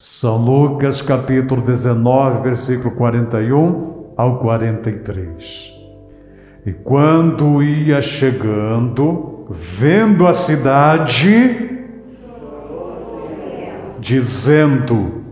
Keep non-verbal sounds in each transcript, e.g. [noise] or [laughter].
São Lucas capítulo 19, versículo 41 ao 43. E quando ia chegando, vendo a cidade, dizendo: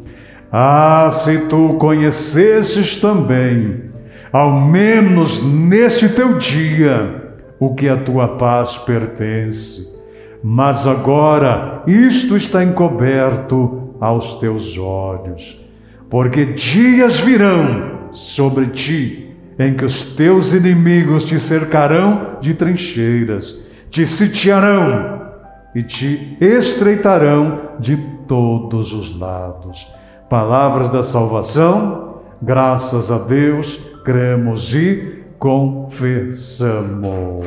Ah, se tu conhecesses também, ao menos neste teu dia, o que a tua paz pertence. Mas agora isto está encoberto aos teus olhos, porque dias virão sobre ti em que os teus inimigos te cercarão de trincheiras, te sitiarão e te estreitarão de todos os lados. Palavras da salvação, graças a Deus, cremos e confessamos.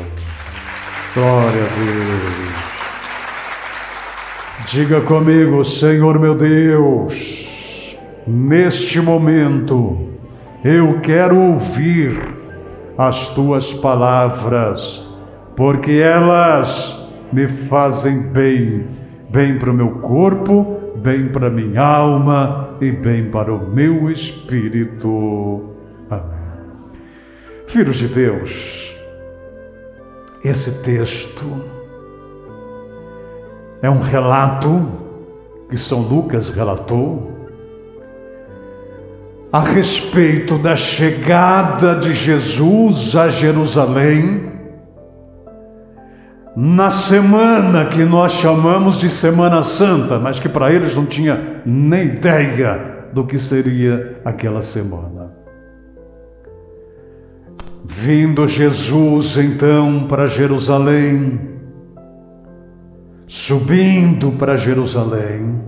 Glória a Deus. Diga comigo, Senhor meu Deus, neste momento eu quero ouvir as tuas palavras, porque elas me fazem bem, bem para o meu corpo, bem para minha alma e bem para o meu espírito. Amém. Filhos de Deus, esse texto é um relato que São Lucas relatou a respeito da chegada de Jesus a Jerusalém na semana que nós chamamos de Semana Santa, mas que para eles não tinha nem ideia do que seria aquela semana. Vindo Jesus então para Jerusalém, subindo para Jerusalém,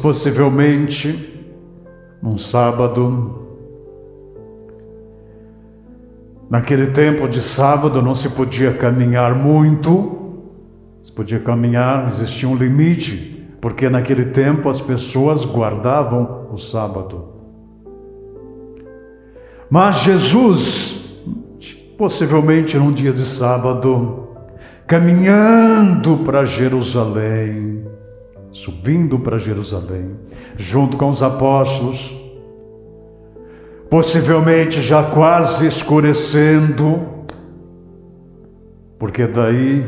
possivelmente num sábado. Naquele tempo de sábado não se podia caminhar muito, se podia caminhar, existia um limite, porque naquele tempo as pessoas guardavam o sábado. Mas Jesus, possivelmente num dia de sábado, caminhando para Jerusalém, subindo para Jerusalém, junto com os apóstolos, possivelmente já quase escurecendo, porque daí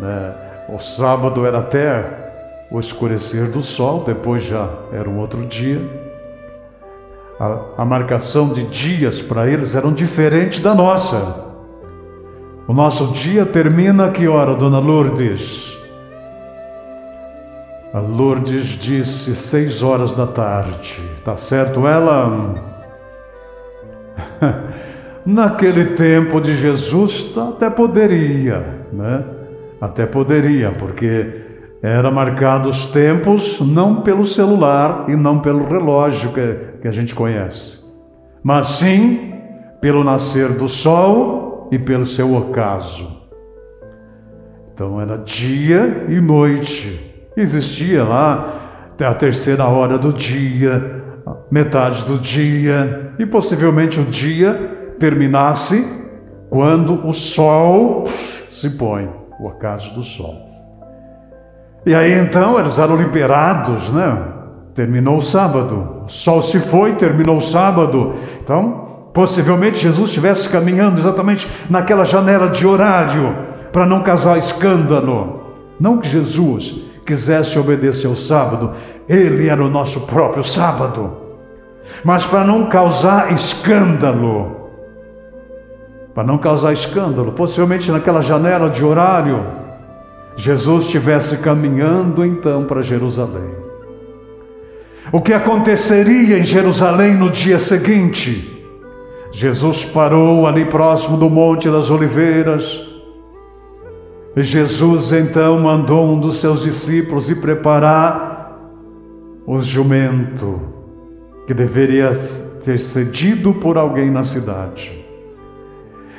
né, o sábado era até o escurecer do sol, depois já era um outro dia. A, a marcação de dias para eles eram diferente da nossa. O nosso dia termina a que hora, dona Lourdes? A Lourdes disse seis horas da tarde. Tá certo ela? [laughs] Naquele tempo de Jesus até poderia, né? Até poderia, porque era marcado os tempos não pelo celular e não pelo relógio que, que a gente conhece, mas sim pelo nascer do sol e pelo seu ocaso. Então era dia e noite. Existia lá a terceira hora do dia, metade do dia, e possivelmente o dia terminasse quando o sol se põe, o acaso do sol. E aí então eles eram liberados, né? Terminou o sábado, o sol se foi, terminou o sábado. Então Possivelmente Jesus estivesse caminhando exatamente naquela janela de horário para não causar escândalo. Não que Jesus quisesse obedecer ao sábado, ele era o nosso próprio sábado. Mas para não causar escândalo, para não causar escândalo, possivelmente naquela janela de horário, Jesus estivesse caminhando então para Jerusalém. O que aconteceria em Jerusalém no dia seguinte? Jesus parou ali próximo do Monte das Oliveiras. E Jesus então mandou um dos seus discípulos ir preparar o jumento que deveria ter cedido por alguém na cidade.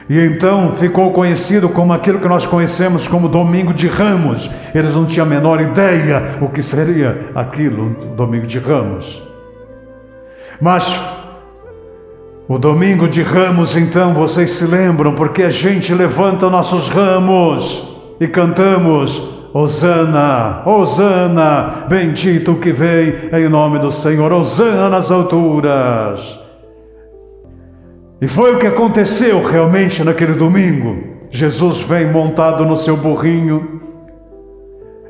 E então ficou conhecido como aquilo que nós conhecemos como Domingo de Ramos. Eles não tinham a menor ideia o que seria aquilo, Domingo de Ramos. Mas o domingo de ramos, então, vocês se lembram, porque a gente levanta nossos ramos e cantamos: Hosana, Hosana, bendito que vem em nome do Senhor, Hosana nas alturas. E foi o que aconteceu realmente naquele domingo. Jesus vem montado no seu burrinho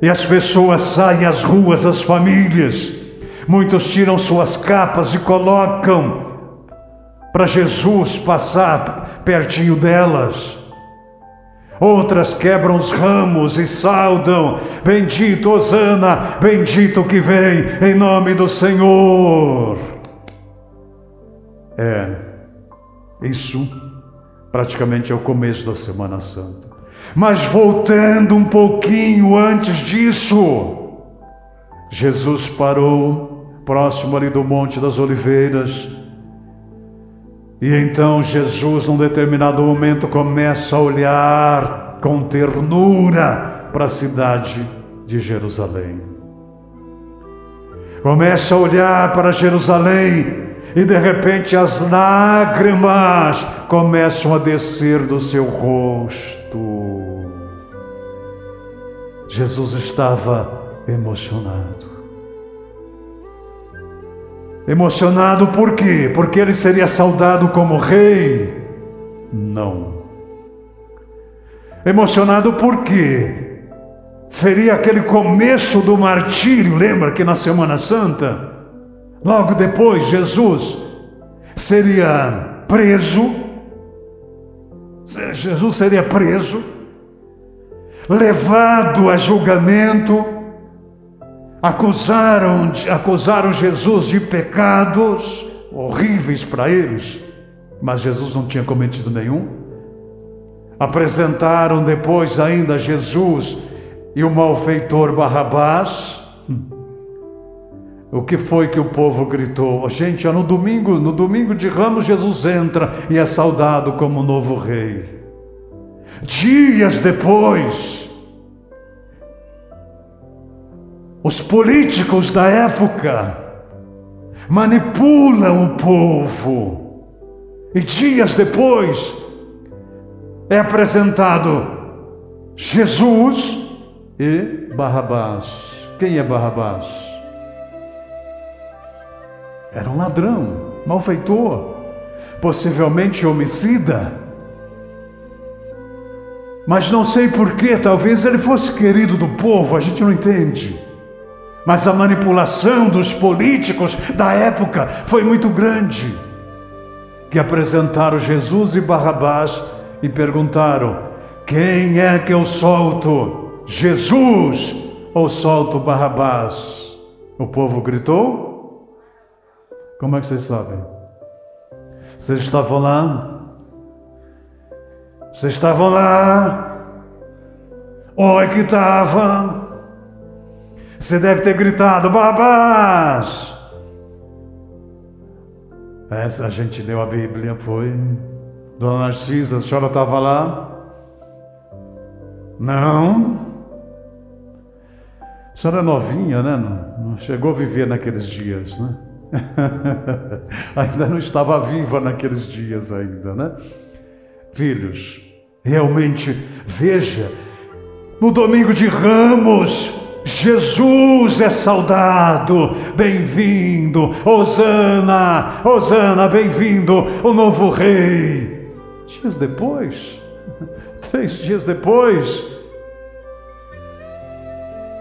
e as pessoas saem às ruas, as famílias. Muitos tiram suas capas e colocam para Jesus passar pertinho delas. Outras quebram os ramos e saudam: Bendito Osana, bendito que vem em nome do Senhor. É, isso praticamente é o começo da Semana Santa. Mas voltando um pouquinho antes disso, Jesus parou próximo ali do Monte das Oliveiras e então Jesus, num determinado momento, começa a olhar com ternura para a cidade de Jerusalém. Começa a olhar para Jerusalém e de repente as lágrimas começam a descer do seu rosto. Jesus estava emocionado. Emocionado por quê? Porque ele seria saudado como rei? Não. Emocionado por quê? Seria aquele começo do martírio, lembra que na Semana Santa? Logo depois, Jesus seria preso. Jesus seria preso, levado a julgamento acusaram, acusaram Jesus de pecados horríveis para eles, mas Jesus não tinha cometido nenhum. Apresentaram depois ainda Jesus e o malfeitor Barrabás. O que foi que o povo gritou? Gente, no domingo, no domingo de Ramos, Jesus entra e é saudado como novo rei. Dias depois, Os políticos da época manipulam o povo. E dias depois é apresentado Jesus e Barrabás. Quem é Barrabás? Era um ladrão, malfeitor, possivelmente homicida. Mas não sei porquê, talvez ele fosse querido do povo, a gente não entende. Mas a manipulação dos políticos da época foi muito grande. Que apresentaram Jesus e Barrabás e perguntaram: Quem é que eu solto? Jesus ou solto Barrabás? O povo gritou? Como é que vocês sabem? Vocês estavam lá? Vocês estavam lá? Oi que estavam. Você deve ter gritado: Babás! Essa a gente leu a Bíblia, foi. Dona Narcisa, a senhora estava lá? Não. A senhora é novinha, né? Não, chegou a viver naqueles dias, né? [laughs] ainda não estava viva naqueles dias ainda, né? Filhos, realmente veja, no domingo de Ramos, Jesus é saudado, bem-vindo, Hosana, Hosana, bem-vindo, o novo rei. Dias depois, [laughs] três dias depois,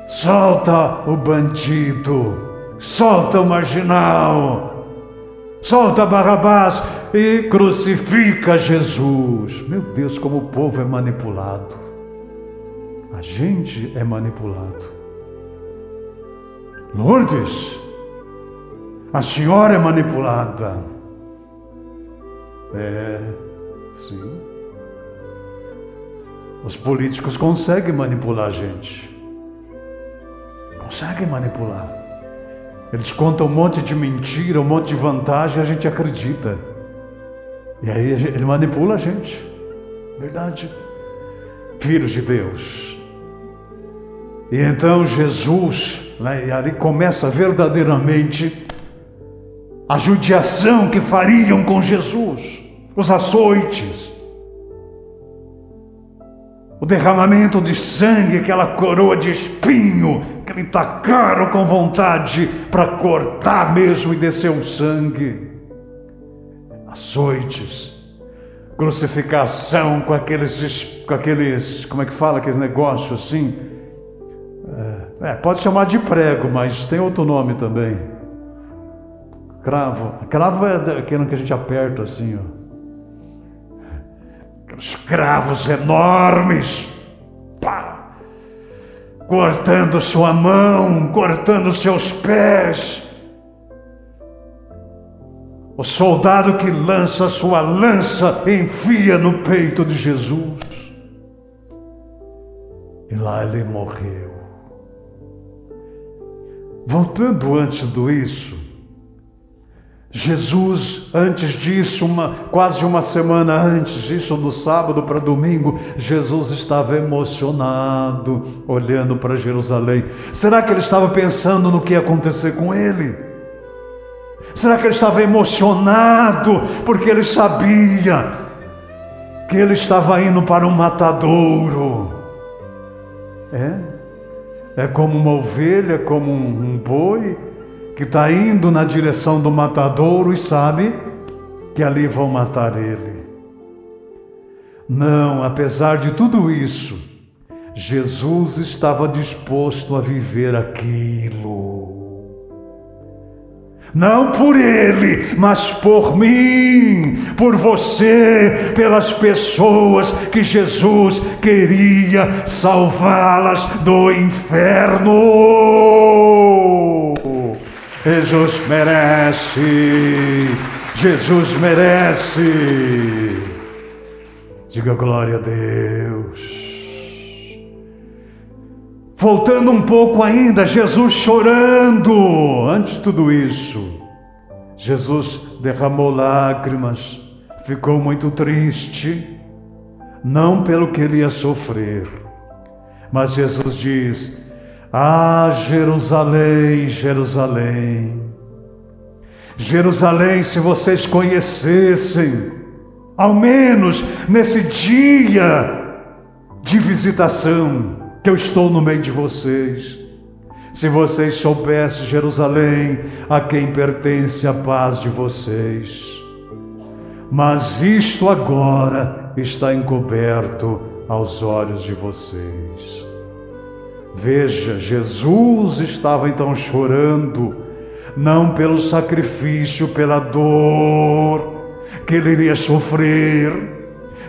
solta o bandido, solta o marginal, solta Barrabás e crucifica Jesus. Meu Deus, como o povo é manipulado. A gente é manipulado. Lourdes, a senhora é manipulada. É, sim. Os políticos conseguem manipular a gente. Conseguem manipular. Eles contam um monte de mentira, um monte de vantagem, a gente acredita. E aí ele manipula a gente. Verdade. Filhos de Deus. E então Jesus né? E ali começa verdadeiramente a judiação que fariam com Jesus, os açoites, o derramamento de sangue, aquela coroa de espinho que lhe tacaram com vontade para cortar mesmo e descer o sangue. Açoites, crucificação com aqueles, com aqueles, como é que fala, aqueles negócios assim. É, pode chamar de prego, mas tem outro nome também. Cravo. Cravo é aquele que a gente aperta assim, ó aqueles cravos enormes, pá, cortando sua mão, cortando seus pés. O soldado que lança sua lança enfia no peito de Jesus. E lá ele morreu. Voltando antes do isso, Jesus, antes disso, uma, quase uma semana antes disso, do sábado para domingo, Jesus estava emocionado, olhando para Jerusalém. Será que ele estava pensando no que ia acontecer com ele? Será que ele estava emocionado porque ele sabia que ele estava indo para um matadouro? É? É como uma ovelha, como um, boi que está indo na direção do matadouro e sabe que ali vão matar ele. Não, apesar de tudo isso, Jesus estava disposto a viver aquilo. Não por ele, mas por mim, por você, pelas pessoas que Jesus queria salvá-las do inferno. Jesus merece, Jesus merece. Diga glória a Deus. Voltando um pouco ainda, Jesus chorando. Antes de tudo isso, Jesus derramou lágrimas, ficou muito triste, não pelo que ele ia sofrer, mas Jesus diz: ah, Jerusalém, Jerusalém. Jerusalém, se vocês conhecessem, ao menos nesse dia de visitação, que eu estou no meio de vocês. Se vocês soubessem, Jerusalém, a quem pertence a paz de vocês. Mas isto agora está encoberto aos olhos de vocês. Veja, Jesus estava então chorando, não pelo sacrifício, pela dor que ele iria sofrer.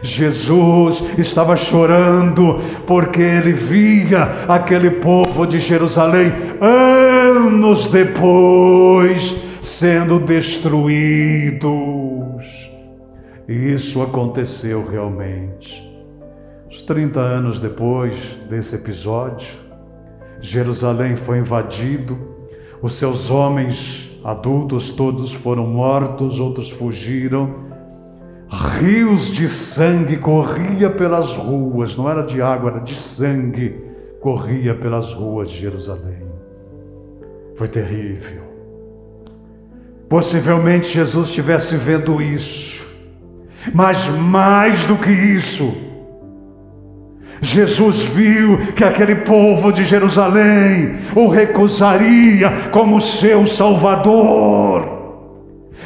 Jesus estava chorando porque ele via aquele povo de Jerusalém anos depois sendo destruídos. E isso aconteceu realmente. Os 30 anos depois desse episódio, Jerusalém foi invadido, os seus homens adultos todos foram mortos, outros fugiram. Rios de sangue corria pelas ruas, não era de água, era de sangue, corria pelas ruas de Jerusalém. Foi terrível. Possivelmente Jesus estivesse vendo isso, mas mais do que isso, Jesus viu que aquele povo de Jerusalém o recusaria como seu Salvador.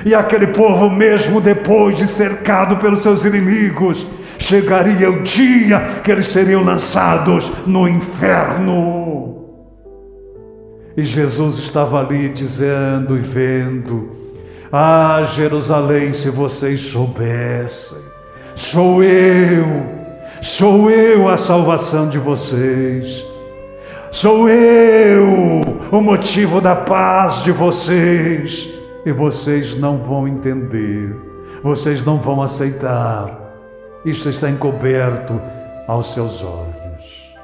E aquele povo, mesmo depois de cercado pelos seus inimigos, chegaria o dia que eles seriam lançados no inferno. E Jesus estava ali dizendo e vendo: Ah, Jerusalém, se vocês soubessem, sou eu Sou eu a salvação de vocês. Sou eu o motivo da paz de vocês. E vocês não vão entender, vocês não vão aceitar. Isto está encoberto aos seus olhos.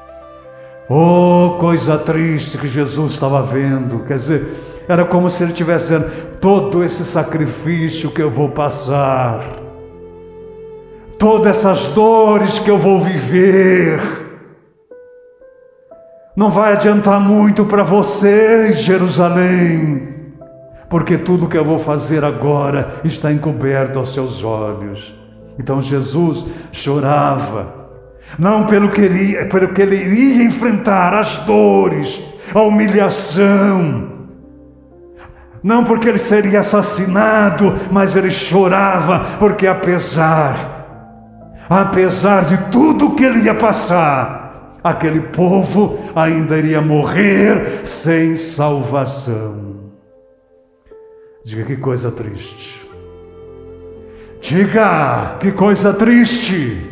Oh, coisa triste que Jesus estava vendo. Quer dizer, era como se ele estivesse dizendo: todo esse sacrifício que eu vou passar todas essas dores que eu vou viver. Não vai adiantar muito para vocês, Jerusalém, porque tudo que eu vou fazer agora está encoberto aos seus olhos. Então Jesus chorava, não pelo que, iria, pelo que ele iria enfrentar, as dores, a humilhação, não porque ele seria assassinado, mas ele chorava, porque apesar, apesar de tudo que ele ia passar, aquele povo ainda iria morrer sem salvação. Diga que coisa triste. Diga que coisa triste.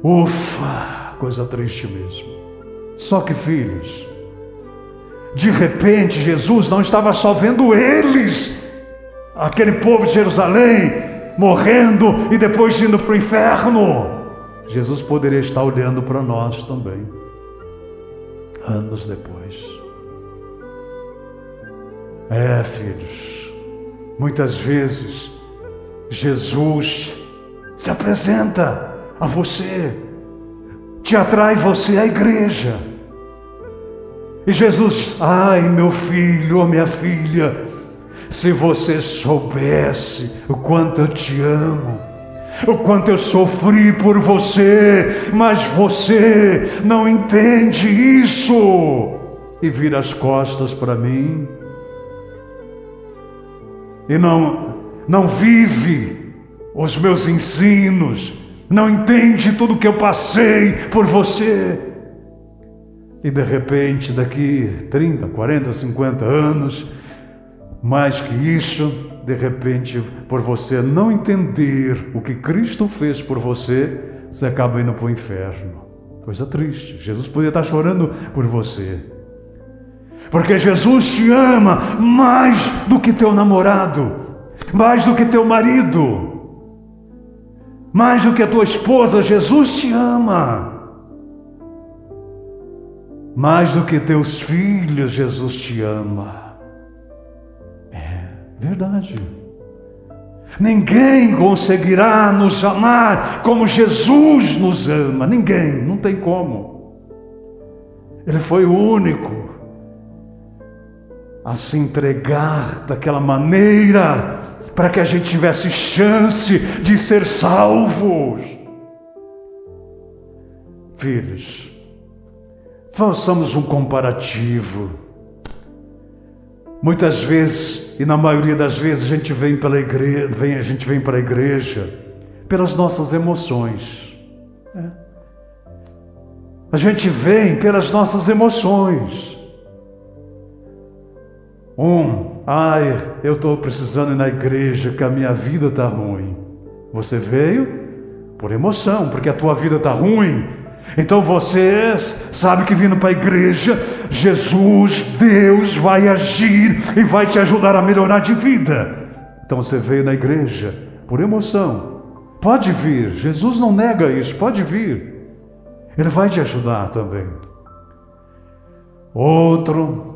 Ufa, coisa triste mesmo. Só que, filhos, de repente Jesus não estava só vendo eles, aquele povo de Jerusalém, morrendo e depois indo para o inferno. Jesus poderia estar olhando para nós também, anos depois. É, filhos, muitas vezes Jesus se apresenta a você, te atrai você à igreja. E Jesus, ai meu filho ou minha filha, se você soubesse o quanto eu te amo, o quanto eu sofri por você, mas você não entende isso e vira as costas para mim e não não vive os meus ensinos, não entende tudo que eu passei por você. E de repente, daqui 30, 40, 50 anos, mais que isso, de repente, por você não entender o que Cristo fez por você, você acaba indo para o inferno. Coisa triste. Jesus poderia estar chorando por você. Porque Jesus te ama mais do que teu namorado, mais do que teu marido, mais do que a tua esposa, Jesus te ama. Mais do que teus filhos, Jesus te ama. É verdade. Ninguém conseguirá nos amar como Jesus nos ama. Ninguém, não tem como. Ele foi o único a se entregar daquela maneira para que a gente tivesse chance de ser salvos. Filhos, façamos um comparativo. Muitas vezes, e na maioria das vezes, a gente vem pela igreja, vem, a gente vem para a igreja pelas nossas emoções. É. A gente vem pelas nossas emoções. Um, ai, eu estou precisando ir na igreja, que a minha vida está ruim. Você veio por emoção, porque a tua vida está ruim. Então você sabe que vindo para a igreja, Jesus, Deus vai agir e vai te ajudar a melhorar de vida. Então você veio na igreja por emoção. Pode vir, Jesus não nega isso, pode vir. Ele vai te ajudar também. Outro,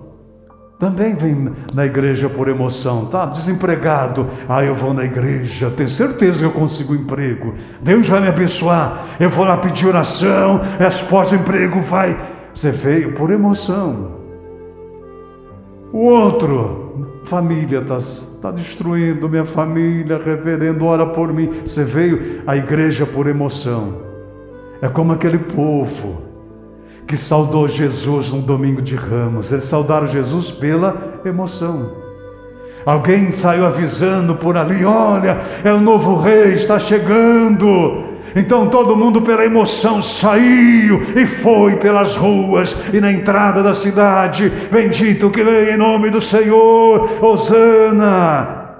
também vem na igreja por emoção, tá? Desempregado, ah, eu vou na igreja, tenho certeza que eu consigo emprego. Deus vai me abençoar. Eu vou lá pedir oração, as emprego vai. Você veio por emoção. O outro, família está tá destruindo minha família, reverendo, ora por mim. Você veio à igreja por emoção. É como aquele povo que saudou Jesus num domingo de ramos. Eles saudaram Jesus pela emoção. Alguém saiu avisando por ali: olha, é o novo rei, está chegando. Então todo mundo, pela emoção, saiu e foi pelas ruas e na entrada da cidade. Bendito que vem em nome do Senhor, Hosana.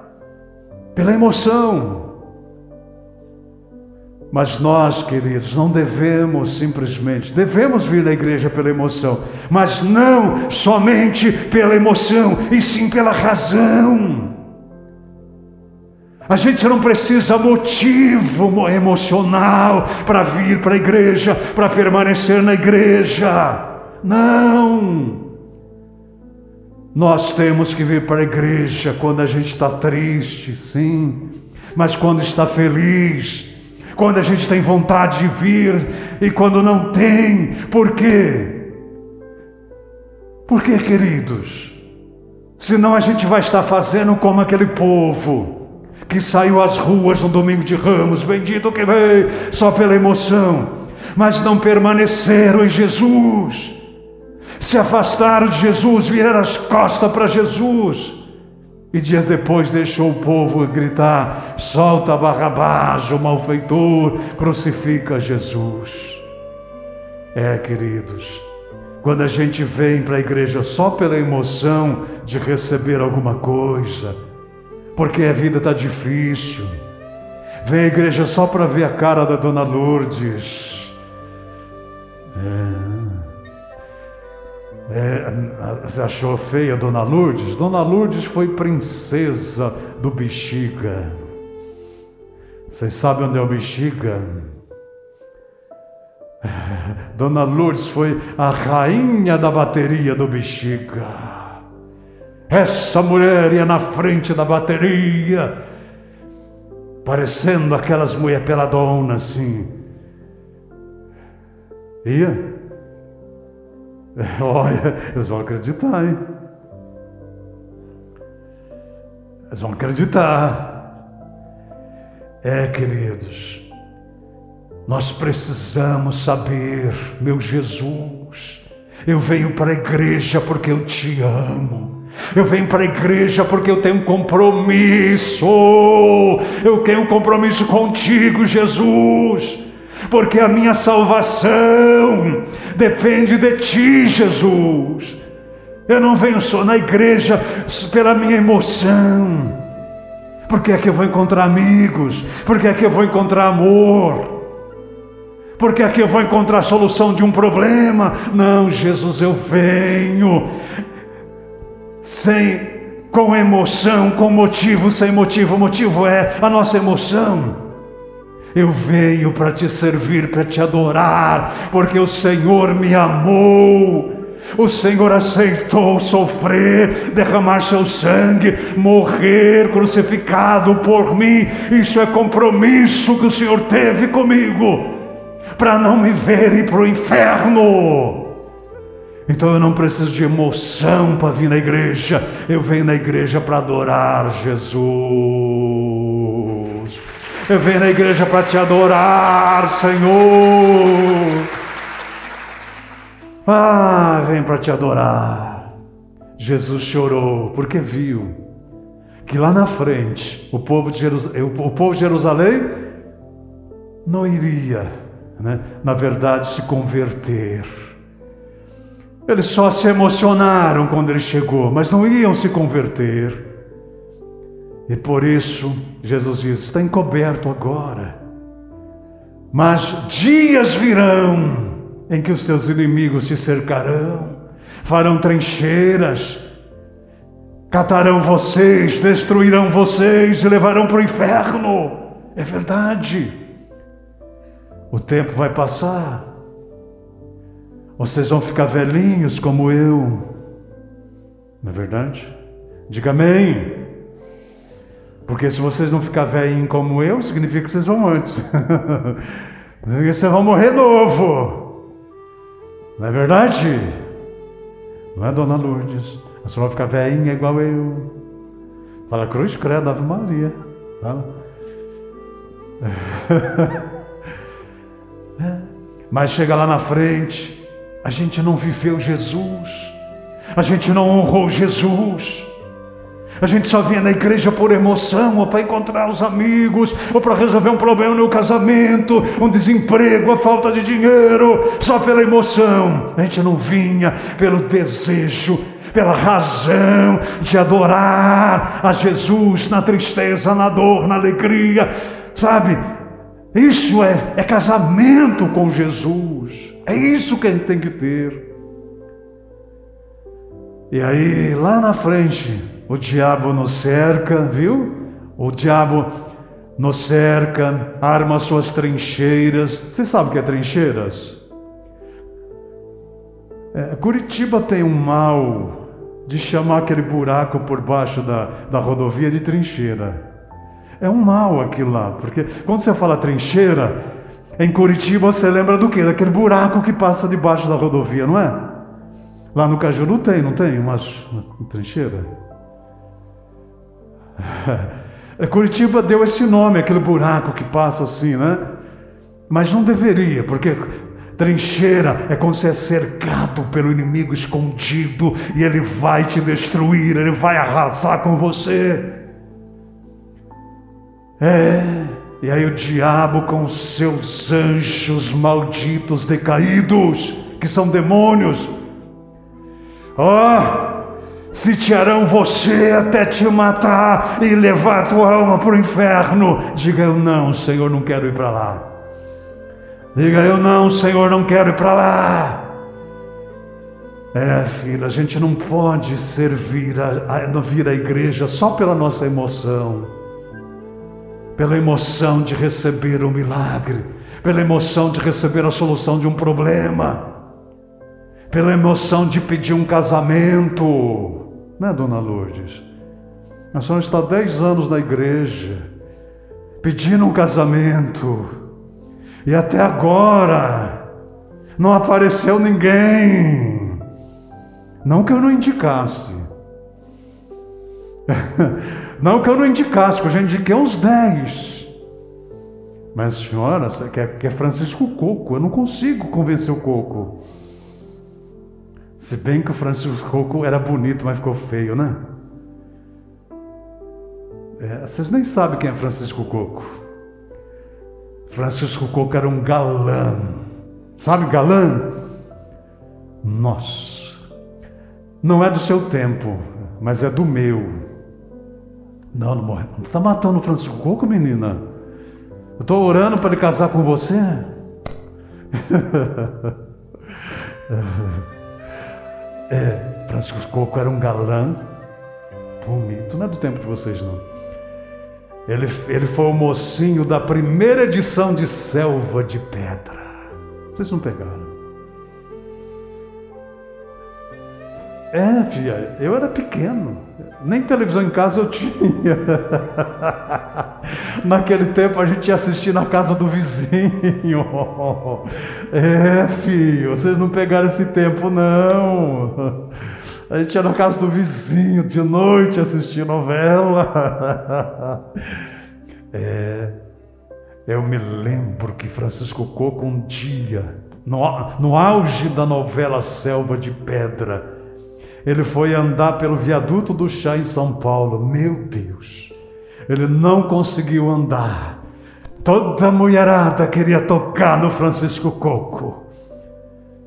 Pela emoção. Mas nós, queridos, não devemos simplesmente, devemos vir na igreja pela emoção, mas não somente pela emoção, e sim pela razão. A gente não precisa motivo emocional para vir para a igreja, para permanecer na igreja. Não. Nós temos que vir para a igreja quando a gente está triste, sim, mas quando está feliz, quando a gente tem vontade de vir e quando não tem. Por quê? Por quê, queridos? Senão a gente vai estar fazendo como aquele povo que saiu às ruas no domingo de Ramos, bendito que veio só pela emoção, mas não permaneceram em Jesus, se afastaram de Jesus, viraram as costas para Jesus. E dias depois deixou o povo gritar: solta Barrabás, o malfeitor, crucifica Jesus. É, queridos, quando a gente vem para a igreja só pela emoção de receber alguma coisa, porque a vida está difícil, vem à igreja só para ver a cara da dona Lourdes. É, é, você achou feia dona Lourdes? Dona Lourdes foi princesa do Bexiga. Vocês sabem onde é o Bexiga? [laughs] Dona Lourdes foi a rainha da bateria do Bexiga. Essa mulher ia na frente da bateria, parecendo aquelas mulher peladonas assim. Ia? [laughs] Olha, eles vão acreditar, hein? Eles vão acreditar. É, queridos. Nós precisamos saber, meu Jesus, eu venho para a igreja porque eu te amo. Eu venho para a igreja porque eu tenho um compromisso. Eu tenho um compromisso contigo, Jesus. Porque a minha salvação depende de ti, Jesus. Eu não venho só na igreja pela minha emoção. Porque é que eu vou encontrar amigos? Porque é que eu vou encontrar amor? porque aqui eu vou encontrar a solução de um problema. Não, Jesus, eu venho sem com emoção, com motivo, sem motivo. O motivo é a nossa emoção. Eu venho para te servir, para te adorar, porque o Senhor me amou. O Senhor aceitou sofrer, derramar seu sangue, morrer crucificado por mim. Isso é compromisso que o Senhor teve comigo para não me ver ir para o inferno. Então eu não preciso de emoção para vir na igreja, eu venho na igreja para adorar Jesus. Venho na igreja para te adorar, Senhor. Ah, vem para te adorar. Jesus chorou porque viu que lá na frente o povo de Jerusalém, o povo de Jerusalém não iria né, na verdade, se converter. Eles só se emocionaram quando ele chegou, mas não iam se converter. E por isso, Jesus diz: está encoberto agora. Mas dias virão em que os teus inimigos te cercarão, farão trincheiras, catarão vocês, destruirão vocês e levarão para o inferno. É verdade. O tempo vai passar. Vocês vão ficar velhinhos como eu. Não é verdade? Diga amém. Porque se vocês não ficar velhinhos como eu, significa que vocês vão antes. [laughs] vocês vão morrer novo. Não é verdade? Não é, dona Lourdes? A senhora vai ficar velhinha igual eu. Fala, cruz, credo, Ave Maria. Fala. [laughs] Mas chega lá na frente, a gente não viveu Jesus, a gente não honrou Jesus. A gente só vinha na igreja por emoção, ou para encontrar os amigos, ou para resolver um problema no casamento, um desemprego, a falta de dinheiro, só pela emoção. A gente não vinha pelo desejo, pela razão de adorar a Jesus na tristeza, na dor, na alegria, sabe? Isso é, é casamento com Jesus. É isso que a gente tem que ter. E aí, lá na frente, o diabo nos cerca, viu? O diabo nos cerca, arma suas trincheiras. Você sabe o que é trincheiras? É, Curitiba tem um mal de chamar aquele buraco por baixo da, da rodovia de trincheira. É um mal aquilo lá, porque quando você fala trincheira, em Curitiba você lembra do quê? Daquele buraco que passa debaixo da rodovia, não é? Lá no Cajuru tem, não tem? Uma trincheira? [laughs] Curitiba deu esse nome, aquele buraco que passa assim, né? Mas não deveria, porque trincheira é quando você é cercado pelo inimigo escondido e ele vai te destruir, ele vai arrasar com você. É, e aí o diabo com seus anjos malditos decaídos, que são demônios, ó, oh, sitiarão você até te matar e levar a tua alma para o inferno. Diga eu não, Senhor, não quero ir para lá. Diga eu não, Senhor, não quero ir para lá. É, filho, a gente não pode servir a, a, vir à igreja só pela nossa emoção, pela emoção de receber um milagre, pela emoção de receber a solução de um problema, pela emoção de pedir um casamento, né, dona Lourdes? A senhora está há 10 anos na igreja, pedindo um casamento, e até agora não apareceu ninguém. Não que eu não indicasse. [laughs] não que eu não indicasse, porque eu já indiquei uns 10. Mas senhora, quer, quer Francisco Coco, eu não consigo convencer o Coco. Se bem que o Francisco Coco era bonito, mas ficou feio, né? É, vocês nem sabem quem é Francisco Coco. Francisco Coco era um galã. Sabe galã? Nossa. Não é do seu tempo, mas é do meu. Não, não morre. Não está matando o Francisco Coco, menina? Eu estou orando para ele casar com você? [laughs] é, Francisco Coco era um galã bonito. Não é do tempo de vocês, não. Ele, ele foi o mocinho da primeira edição de Selva de Pedra. Vocês não pegaram? É, filha, eu era pequeno. Nem televisão em casa eu tinha. [laughs] Naquele tempo a gente ia assistir na casa do vizinho. [laughs] É, filho, vocês não pegaram esse tempo, não. A gente ia na casa do vizinho de noite assistir novela. [laughs] É, eu me lembro que Francisco Coco um dia, no, no auge da novela Selva de Pedra, ele foi andar pelo viaduto do chá em São Paulo. Meu Deus, ele não conseguiu andar. Toda a mulherada queria tocar no Francisco Coco.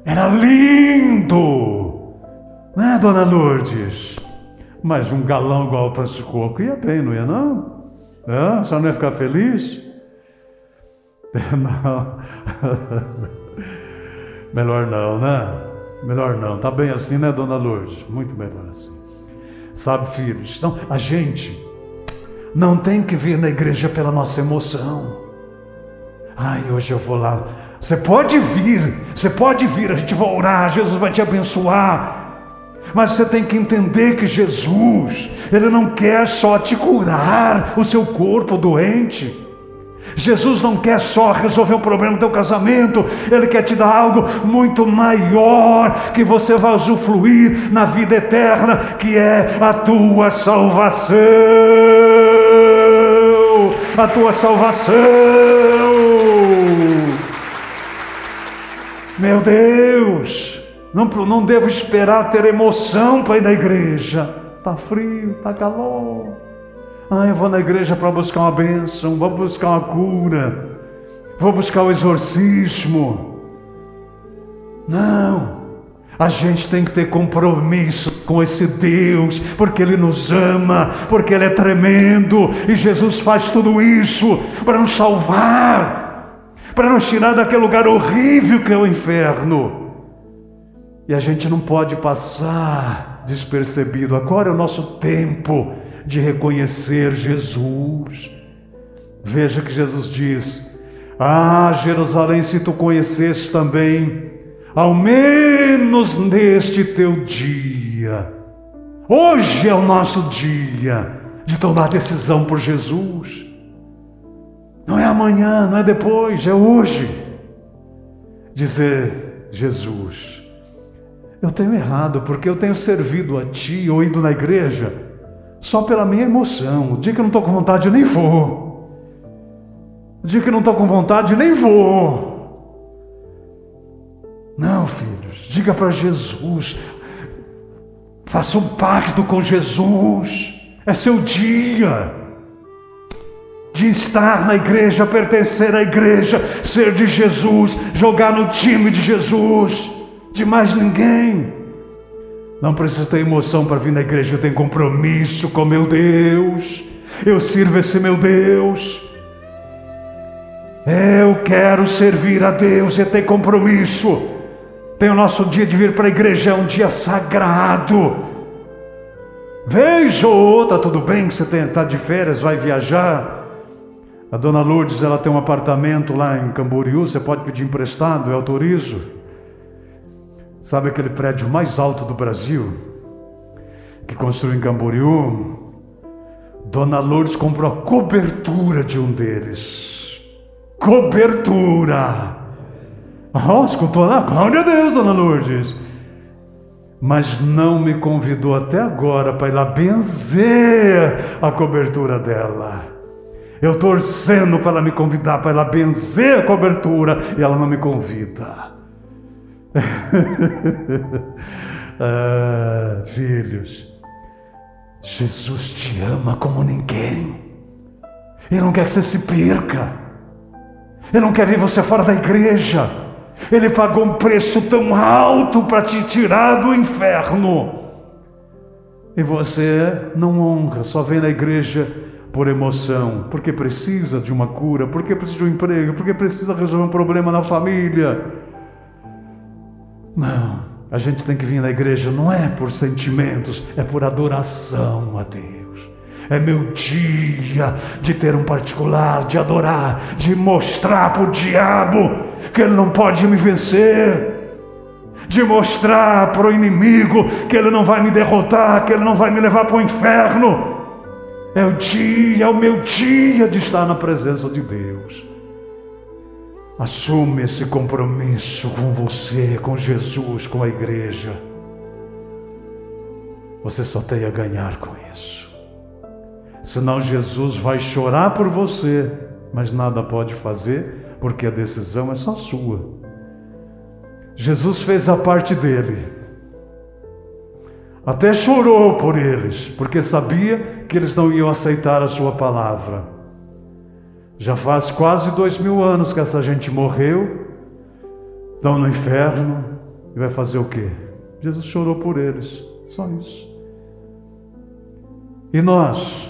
Era lindo! Né, dona Lourdes? Mas um galão igual o Francisco Coco ia bem, não ia não? É? A senhora não ia ficar feliz? [laughs] Não. [laughs] Melhor não, né? Melhor não. Tá bem assim, né, dona Lourdes? Muito melhor assim. Sabe, filhos? Então, a gente não tem que vir na igreja pela nossa emoção. Ai, hoje eu vou lá. Você pode vir, você pode vir, a gente vai orar, Jesus vai te abençoar. Mas você tem que entender que Jesus, Ele não quer só te curar o seu corpo doente. Jesus não quer só resolver o problema do teu casamento, Ele quer te dar algo muito maior que você vai usufruir na vida eterna, que é a tua salvação. A tua salvação. Meu Deus! Não, não devo esperar ter emoção para ir na igreja. Está frio, está calor. Ah, eu vou na igreja para buscar uma bênção, vou buscar uma cura, vou buscar o exorcismo. Não. A gente tem que ter compromisso com esse Deus, porque Ele nos ama, porque Ele é tremendo, e Jesus faz tudo isso para nos salvar, para nos tirar daquele lugar horrível que é o inferno. E a gente não pode passar despercebido. Agora é o nosso tempo de reconhecer Jesus. Veja que Jesus diz: Ah, Jerusalém, se tu conheceste também, ao menos neste teu dia, hoje é o nosso dia de tomar decisão por Jesus. Não é amanhã, não é depois, é hoje. Dizer, Jesus, eu tenho errado, porque eu tenho servido a Ti ou ido na igreja só pela minha emoção. O dia que eu não estou com vontade, eu nem vou. O dia que eu não estou com vontade, nem vou. Não, filhos, diga para Jesus. Faça um pacto com Jesus. É seu dia de estar na igreja, pertencer à igreja, ser de Jesus, jogar no time de Jesus, de mais ninguém. Não preciso ter emoção para vir na igreja, eu tenho compromisso com meu Deus. Eu sirvo esse meu Deus. Eu quero servir a Deus e ter compromisso. Tem o nosso dia de vir para a igreja, é um dia sagrado. Veja ou outra, tudo bem que você está de férias, vai viajar. A dona Lourdes, ela tem um apartamento lá em Camboriú, você pode pedir emprestado, eu autorizo. Sabe aquele prédio mais alto do Brasil? Que construiu em Camboriú? Dona Lourdes comprou a cobertura de um deles. Cobertura! Oh, escutou lá? Glória a Deus, Dona Lourdes. Mas não me convidou até agora para ir lá benzer a cobertura dela. Eu torcendo para ela me convidar, para ela benzer a cobertura, e ela não me convida. [laughs] ah, filhos, Jesus te ama como ninguém. Ele não quer que você se perca. Ele não quer ver você fora da igreja. Ele pagou um preço tão alto para te tirar do inferno. E você não honra, só vem na igreja por emoção, porque precisa de uma cura, porque precisa de um emprego, porque precisa resolver um problema na família. Não, a gente tem que vir na igreja não é por sentimentos, é por adoração a Deus. É meu dia de ter um particular, de adorar, de mostrar para o diabo que ele não pode me vencer de mostrar para o inimigo que ele não vai me derrotar, que ele não vai me levar para o inferno. É o dia, é o meu dia de estar na presença de Deus. Assume esse compromisso com você, com Jesus, com a igreja. Você só tem a ganhar com isso. Senão Jesus vai chorar por você, mas nada pode fazer, porque a decisão é só sua. Jesus fez a parte dele. Até chorou por eles, porque sabia que eles não iam aceitar a sua palavra. Já faz quase dois mil anos que essa gente morreu, estão no inferno, e vai fazer o quê? Jesus chorou por eles, só isso. E nós,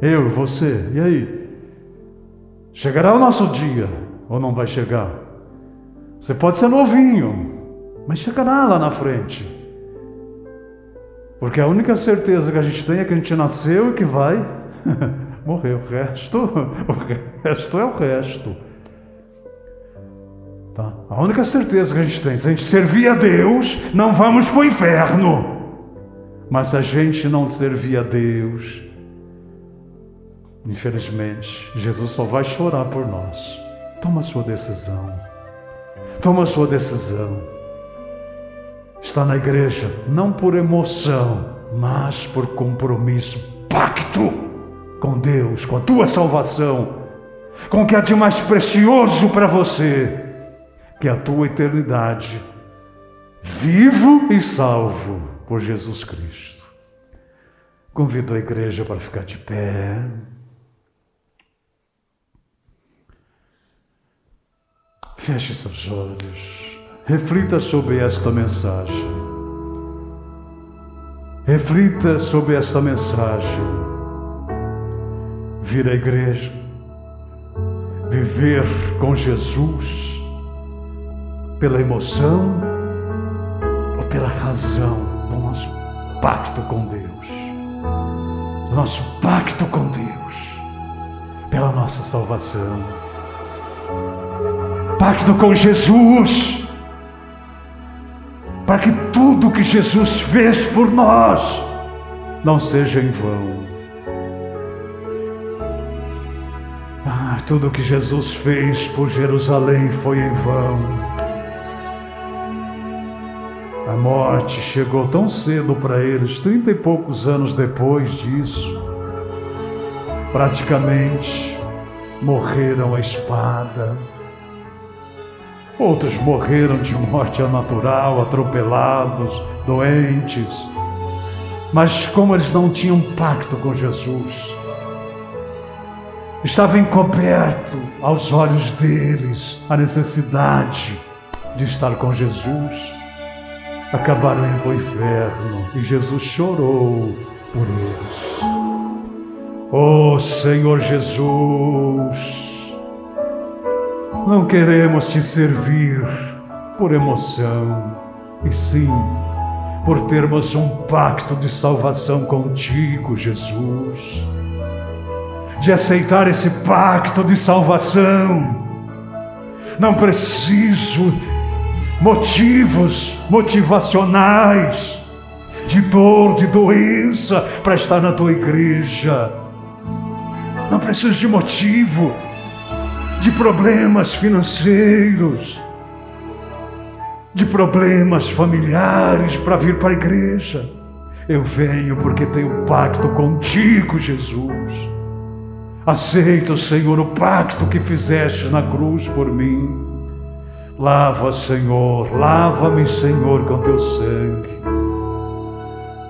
eu, você, e aí? Chegará o nosso dia, ou não vai chegar? Você pode ser novinho, mas chegará lá na frente. Porque a única certeza que a gente tem é que a gente nasceu e que vai [laughs] morrer. O resto, [laughs] o resto é o resto. Tá? A única certeza que a gente tem, se a gente servir a Deus, não vamos para o inferno. Mas se a gente não servir a Deus, infelizmente, Jesus só vai chorar por nós. Toma a sua decisão. Toma a sua decisão está na igreja não por emoção, mas por compromisso, pacto com Deus, com a tua salvação, com o que há de mais precioso para você, que é a tua eternidade, vivo e salvo por Jesus Cristo. Convido a igreja para ficar de pé. Feche seus olhos. Reflita sobre esta mensagem. Reflita sobre esta mensagem. Vir à igreja, viver com Jesus, pela emoção ou pela razão do nosso pacto com Deus, do nosso pacto com Deus, pela nossa salvação. Pacto com Jesus para que tudo que Jesus fez por nós não seja em vão. Tudo que Jesus fez por Jerusalém foi em vão. A morte chegou tão cedo para eles, trinta e poucos anos depois disso. Praticamente morreram a espada. Outros morreram de morte natural, atropelados, doentes. Mas como eles não tinham pacto com Jesus, estava encoberto aos olhos deles a necessidade de estar com Jesus. Acabaram indo para o inferno e Jesus chorou por eles. Oh Senhor Jesus, não queremos te servir por emoção, e sim por termos um pacto de salvação contigo, Jesus. De aceitar esse pacto de salvação. Não preciso motivos motivacionais de dor, de doença para estar na tua igreja. Não preciso de motivo de problemas financeiros, de problemas familiares para vir para a igreja. Eu venho porque tenho pacto contigo, Jesus. Aceita, Senhor, o pacto que fizeste na cruz por mim. Lava, Senhor, lava-me, Senhor, com teu sangue.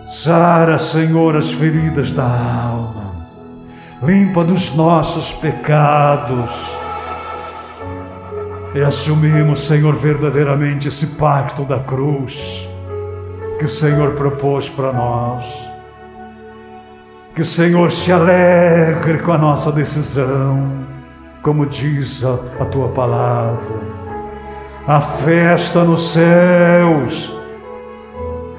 Sara, Senhor, as feridas da alma. Limpa dos nossos pecados e assumimos, Senhor, verdadeiramente esse pacto da cruz que o Senhor propôs para nós. Que o Senhor se alegre com a nossa decisão, como diz a, a tua palavra. A festa nos céus,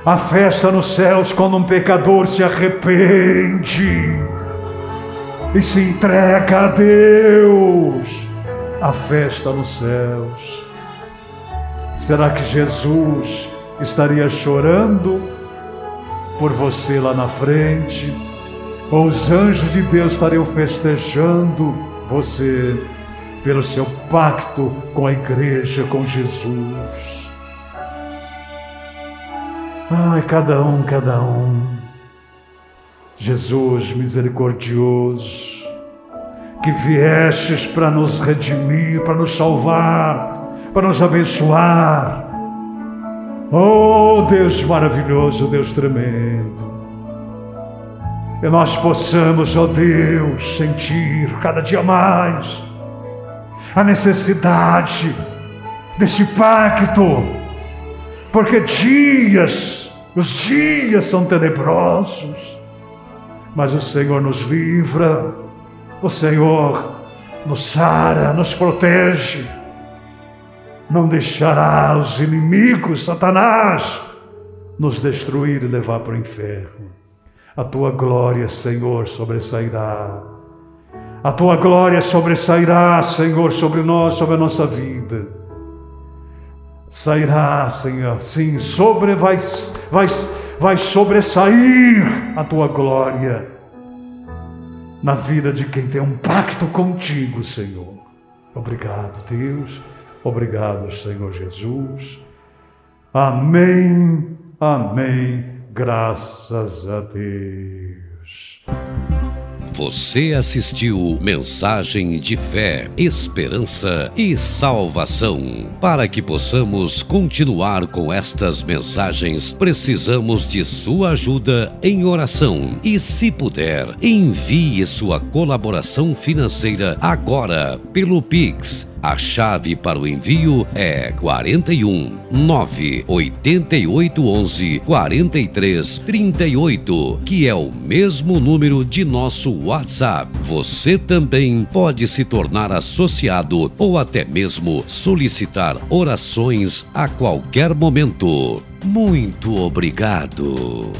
a festa nos céus quando um pecador se arrepende e se entrega a Deus a festa nos céus. Será que Jesus estaria chorando por você lá na frente? Os anjos de Deus estariam festejando você pelo seu pacto com a igreja, com Jesus? Ai, cada um, cada um. Jesus misericordioso, que viestes para nos redimir, para nos salvar, para nos abençoar. Oh Deus maravilhoso, Deus tremendo. E nós possamos, ó Deus, sentir cada dia mais a necessidade desse pacto, porque dias, os dias são tenebrosos, mas o Senhor nos livra o Senhor nos sara, nos protege, não deixará os inimigos, Satanás, nos destruir e levar para o inferno. A tua glória, Senhor, sobressairá. A tua glória sobressairá, Senhor, sobre nós, sobre a nossa vida. Sairá, Senhor, sim, sobre vai, vai, vai sobressair a tua glória na vida de quem tem um pacto contigo, Senhor. Obrigado, Deus. Obrigado, Senhor Jesus. Amém. Amém. Graças a Deus. Você assistiu Mensagem de Fé, Esperança e Salvação. Para que possamos continuar com estas mensagens, precisamos de sua ajuda em oração. E se puder, envie sua colaboração financeira agora pelo Pix a chave para o envio é 41 9 88 11 43 38, que é o mesmo número de nosso WhatsApp. Você também pode se tornar associado ou até mesmo solicitar orações a qualquer momento. Muito obrigado.